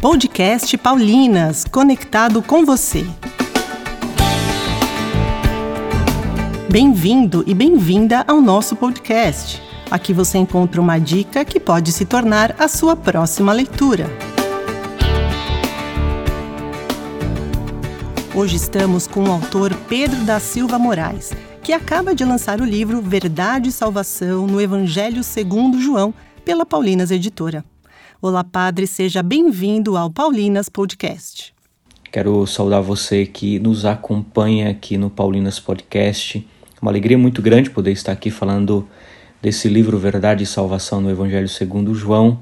Podcast Paulinas, conectado com você. Bem-vindo e bem-vinda ao nosso podcast. Aqui você encontra uma dica que pode se tornar a sua próxima leitura. Hoje estamos com o autor Pedro da Silva Moraes, que acaba de lançar o livro Verdade e Salvação no Evangelho segundo João, pela Paulinas Editora. Olá, Padre, seja bem-vindo ao Paulinas Podcast. Quero saudar você que nos acompanha aqui no Paulinas Podcast. Uma alegria muito grande poder estar aqui falando desse livro Verdade e Salvação no Evangelho segundo João.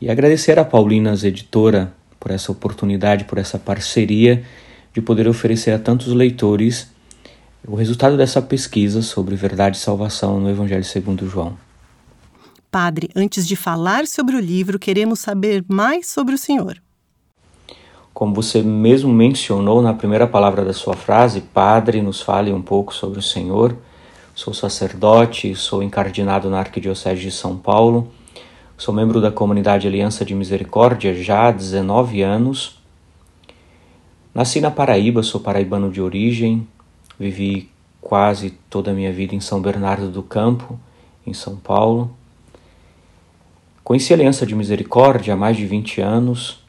E agradecer à Paulinas Editora por essa oportunidade, por essa parceria de poder oferecer a tantos leitores o resultado dessa pesquisa sobre verdade e salvação no Evangelho segundo João. Padre, antes de falar sobre o livro, queremos saber mais sobre o senhor. Como você mesmo mencionou na primeira palavra da sua frase, Padre, nos fale um pouco sobre o Senhor. Sou sacerdote, sou encardinado na Arquidiocese de São Paulo, sou membro da comunidade Aliança de Misericórdia já há 19 anos. Nasci na Paraíba, sou paraibano de origem, Vivi quase toda a minha vida em São Bernardo do Campo, em São Paulo. Conheci a Aliança de Misericórdia há mais de 20 anos.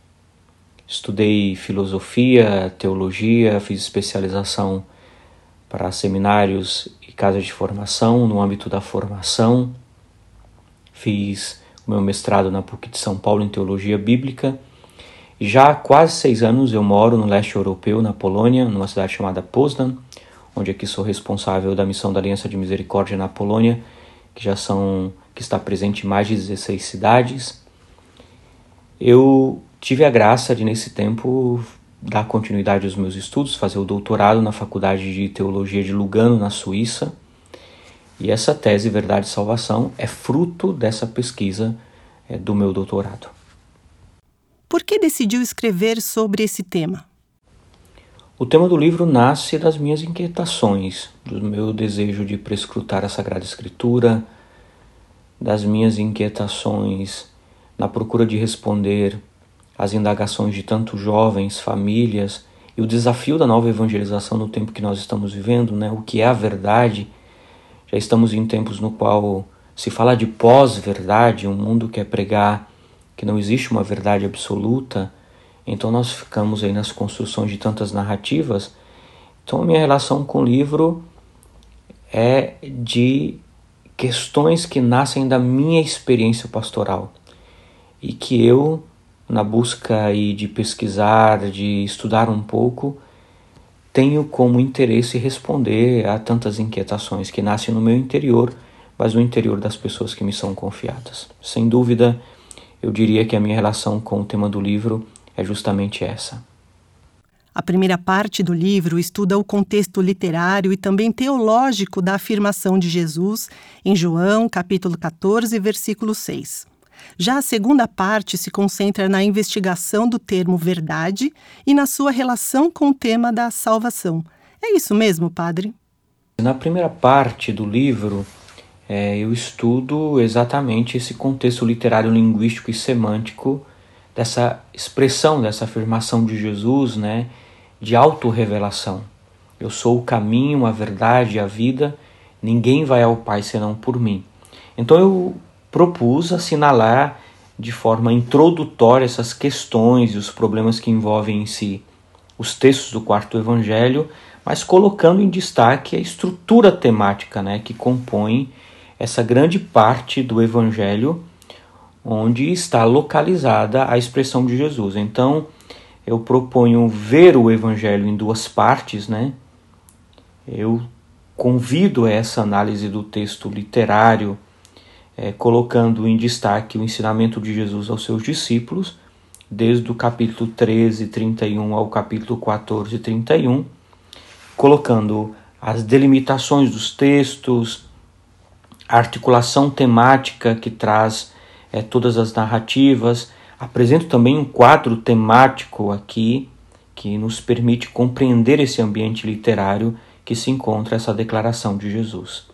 Estudei filosofia, teologia, fiz especialização para seminários e casas de formação no âmbito da formação. Fiz o meu mestrado na PUC de São Paulo em teologia bíblica. E já há quase seis anos eu moro no leste europeu, na Polônia, numa cidade chamada Poznan, onde aqui sou responsável da missão da Aliança de Misericórdia na Polônia, que já são que está presente em mais de 16 cidades. Eu tive a graça de nesse tempo dar continuidade aos meus estudos, fazer o doutorado na Faculdade de Teologia de Lugano, na Suíça. E essa tese Verdade e Salvação é fruto dessa pesquisa é, do meu doutorado. Por que decidiu escrever sobre esse tema? O tema do livro nasce das minhas inquietações, do meu desejo de prescrutar a Sagrada Escritura, das minhas inquietações na procura de responder às indagações de tantos jovens, famílias e o desafio da nova evangelização no tempo que nós estamos vivendo, né? O que é a verdade? Já estamos em tempos no qual se fala de pós-verdade, um mundo que é pregar que não existe uma verdade absoluta então nós ficamos aí nas construções de tantas narrativas. Então a minha relação com o livro é de questões que nascem da minha experiência pastoral e que eu, na busca aí de pesquisar, de estudar um pouco, tenho como interesse responder a tantas inquietações que nascem no meu interior, mas no interior das pessoas que me são confiadas. Sem dúvida, eu diria que a minha relação com o tema do livro é justamente essa. A primeira parte do livro estuda o contexto literário e também teológico da afirmação de Jesus em João, capítulo 14, versículo 6. Já a segunda parte se concentra na investigação do termo verdade e na sua relação com o tema da salvação. É isso mesmo, padre? Na primeira parte do livro, é, eu estudo exatamente esse contexto literário, linguístico e semântico dessa expressão, dessa afirmação de Jesus, né, de autorrevelação. Eu sou o caminho, a verdade e a vida, ninguém vai ao Pai senão por mim. Então eu propus assinalar de forma introdutória essas questões e os problemas que envolvem em si os textos do quarto evangelho, mas colocando em destaque a estrutura temática né, que compõe essa grande parte do evangelho onde está localizada a expressão de Jesus. Então, eu proponho ver o evangelho em duas partes, né? Eu convido essa análise do texto literário, é, colocando em destaque o ensinamento de Jesus aos seus discípulos, desde o capítulo 13, 31 ao capítulo 14, 31, colocando as delimitações dos textos, a articulação temática que traz é, todas as narrativas. Apresento também um quadro temático aqui que nos permite compreender esse ambiente literário que se encontra essa declaração de Jesus.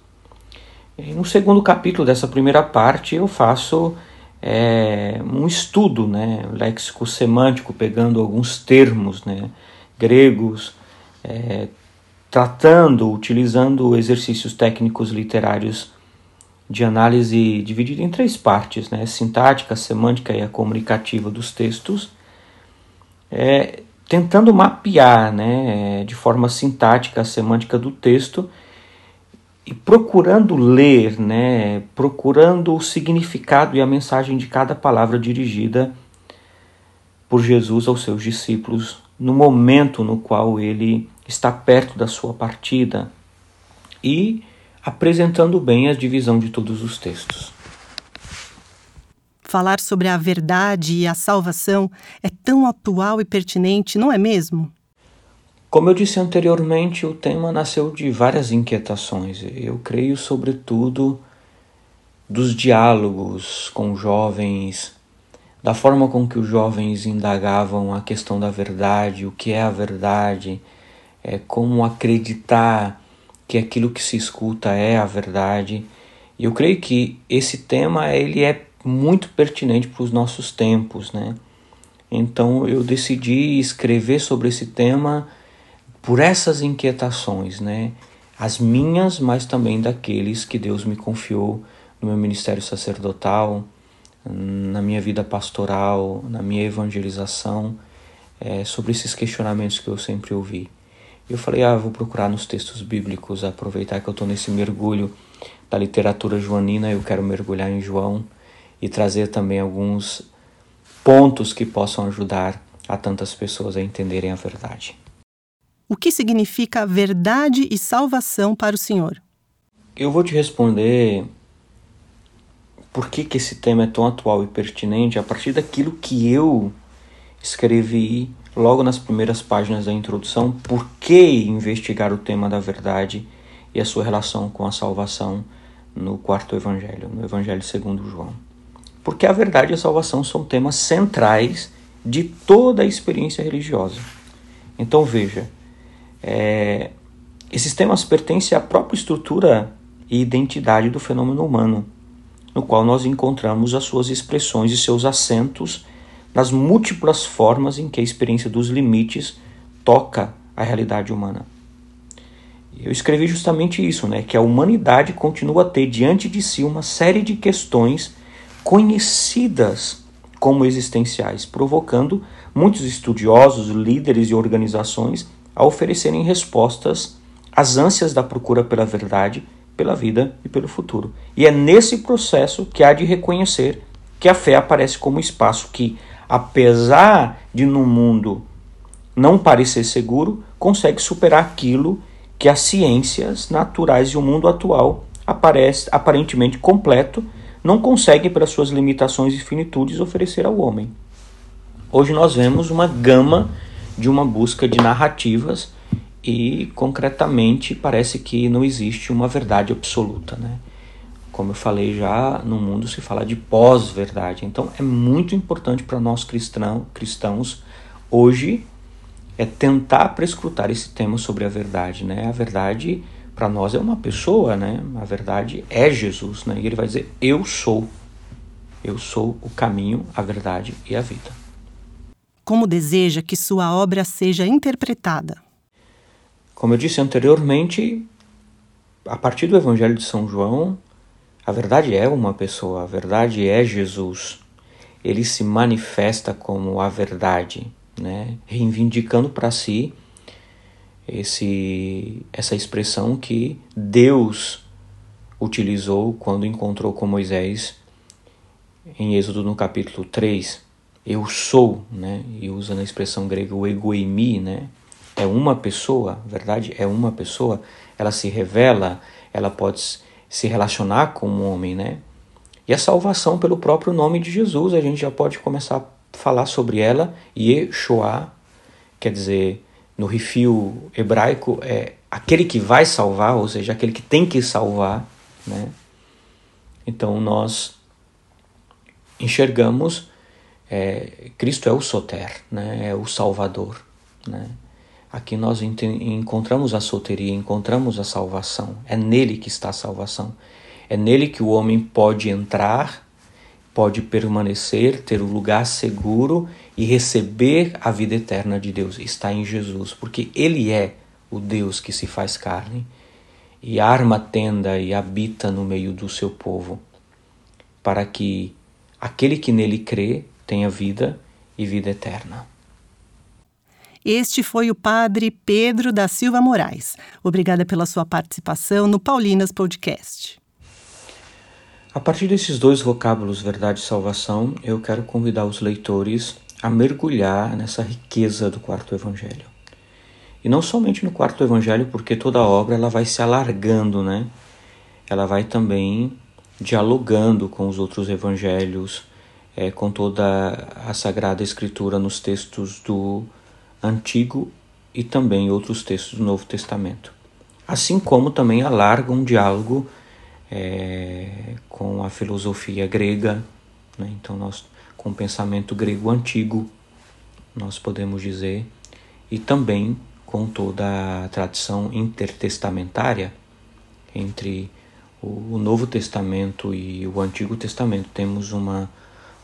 No segundo capítulo dessa primeira parte, eu faço é, um estudo, né, léxico semântico, pegando alguns termos né, gregos, é, tratando, utilizando exercícios técnicos literários de análise dividida em três partes, né, sintática, semântica e a comunicativa dos textos, é, tentando mapear né, de forma sintática a semântica do texto e procurando ler, né, procurando o significado e a mensagem de cada palavra dirigida por Jesus aos seus discípulos no momento no qual ele está perto da sua partida. E apresentando bem a divisão de todos os textos. Falar sobre a verdade e a salvação é tão atual e pertinente, não é mesmo? Como eu disse anteriormente, o tema nasceu de várias inquietações. Eu creio, sobretudo, dos diálogos com jovens, da forma com que os jovens indagavam a questão da verdade, o que é a verdade, é como acreditar que aquilo que se escuta é a verdade. E eu creio que esse tema ele é muito pertinente para os nossos tempos, né? Então eu decidi escrever sobre esse tema por essas inquietações, né? As minhas, mas também daqueles que Deus me confiou no meu ministério sacerdotal, na minha vida pastoral, na minha evangelização, é, sobre esses questionamentos que eu sempre ouvi. Eu falei, ah, vou procurar nos textos bíblicos, aproveitar que eu estou nesse mergulho da literatura joanina, eu quero mergulhar em João e trazer também alguns pontos que possam ajudar a tantas pessoas a entenderem a verdade. O que significa verdade e salvação para o Senhor? Eu vou te responder por que, que esse tema é tão atual e pertinente a partir daquilo que eu escrevi logo nas primeiras páginas da introdução. Por que investigar o tema da verdade e a sua relação com a salvação no quarto evangelho, no Evangelho segundo João? Porque a verdade e a salvação são temas centrais de toda a experiência religiosa. Então veja, é, esses temas pertencem à própria estrutura e identidade do fenômeno humano, no qual nós encontramos as suas expressões e seus acentos nas múltiplas formas em que a experiência dos limites toca a realidade humana. Eu escrevi justamente isso, né, que a humanidade continua a ter diante de si uma série de questões conhecidas como existenciais, provocando muitos estudiosos, líderes e organizações a oferecerem respostas às ânsias da procura pela verdade, pela vida e pelo futuro. E é nesse processo que há de reconhecer que a fé aparece como espaço que, apesar de no mundo não parecer seguro, consegue superar aquilo que as ciências naturais e o mundo atual aparece aparentemente completo não conseguem, pelas suas limitações e finitudes, oferecer ao homem. Hoje nós vemos uma gama de uma busca de narrativas e concretamente parece que não existe uma verdade absoluta, né? Como eu falei já, no mundo se fala de pós-verdade. Então é muito importante para nós cristão, cristãos hoje é tentar prescrutar esse tema sobre a verdade, né? A verdade para nós é uma pessoa, né? A verdade é Jesus, né? E ele vai dizer: "Eu sou. Eu sou o caminho, a verdade e a vida." como deseja que sua obra seja interpretada. Como eu disse anteriormente, a partir do Evangelho de São João, a verdade é uma pessoa, a verdade é Jesus. Ele se manifesta como a verdade, né? reivindicando para si esse, essa expressão que Deus utilizou quando encontrou com Moisés em Êxodo no capítulo 3 eu sou, né? E usa na expressão grega o egoimi, né? É uma pessoa, verdade? É uma pessoa. Ela se revela, ela pode se relacionar com um homem, né? E a salvação pelo próprio nome de Jesus, a gente já pode começar a falar sobre ela. Yeshua, quer dizer, no rifio hebraico, é aquele que vai salvar, ou seja, aquele que tem que salvar, né? Então nós enxergamos é, Cristo é o Soter, né? é o Salvador. Né? Aqui nós encontramos a soteria, encontramos a salvação. É nele que está a salvação. É nele que o homem pode entrar pode permanecer, ter o um lugar seguro e receber a vida eterna de Deus. Está em Jesus, porque Ele é o Deus que se faz carne e arma tenda e habita no meio do seu povo, para que aquele que nele crê tenha vida e vida eterna. Este foi o padre Pedro da Silva Moraes. Obrigada pela sua participação no Paulinas Podcast. A partir desses dois vocábulos, verdade e salvação, eu quero convidar os leitores a mergulhar nessa riqueza do quarto evangelho. E não somente no quarto evangelho, porque toda a obra ela vai se alargando, né? Ela vai também dialogando com os outros evangelhos, é, com toda a Sagrada Escritura nos textos do Antigo e também outros textos do Novo Testamento. Assim como também alarga um diálogo é, com a filosofia grega, né? então nós com o pensamento grego antigo, nós podemos dizer, e também com toda a tradição intertestamentária entre o Novo Testamento e o Antigo Testamento. Temos uma,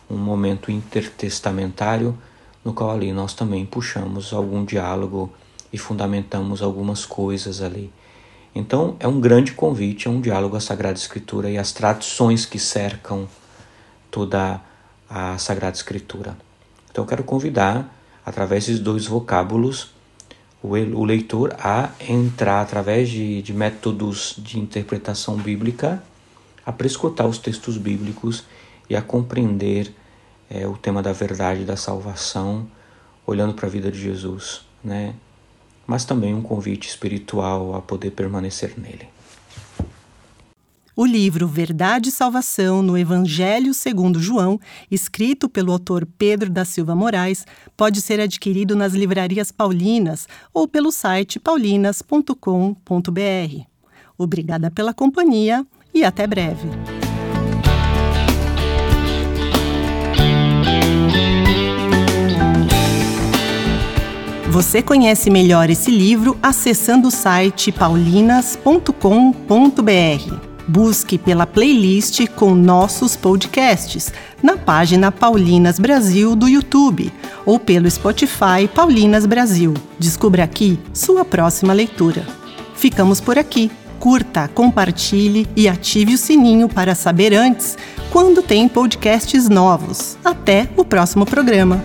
um momento intertestamentário no qual ali nós também puxamos algum diálogo e fundamentamos algumas coisas ali. Então é um grande convite, é um diálogo à Sagrada Escritura e às tradições que cercam toda a Sagrada Escritura. Então eu quero convidar, através desses dois vocábulos, o, leitor a entrar através de, de métodos de interpretação bíblica, a prescrutar os textos bíblicos e a compreender é, o tema da verdade da salvação, olhando para a vida de Jesus, né? Mas também um convite espiritual a poder permanecer nele. O livro Verdade e Salvação no Evangelho segundo João, escrito pelo autor Pedro da Silva Moraes, pode ser adquirido nas livrarias paulinas ou pelo site paulinas.com.br. Obrigada pela companhia e até breve. Você conhece melhor esse livro acessando o site paulinas.com.br. Busque pela playlist com nossos podcasts na página Paulinas Brasil do YouTube ou pelo Spotify Paulinas Brasil. Descubra aqui sua próxima leitura. Ficamos por aqui. Curta, compartilhe e ative o sininho para saber antes quando tem podcasts novos. Até o próximo programa.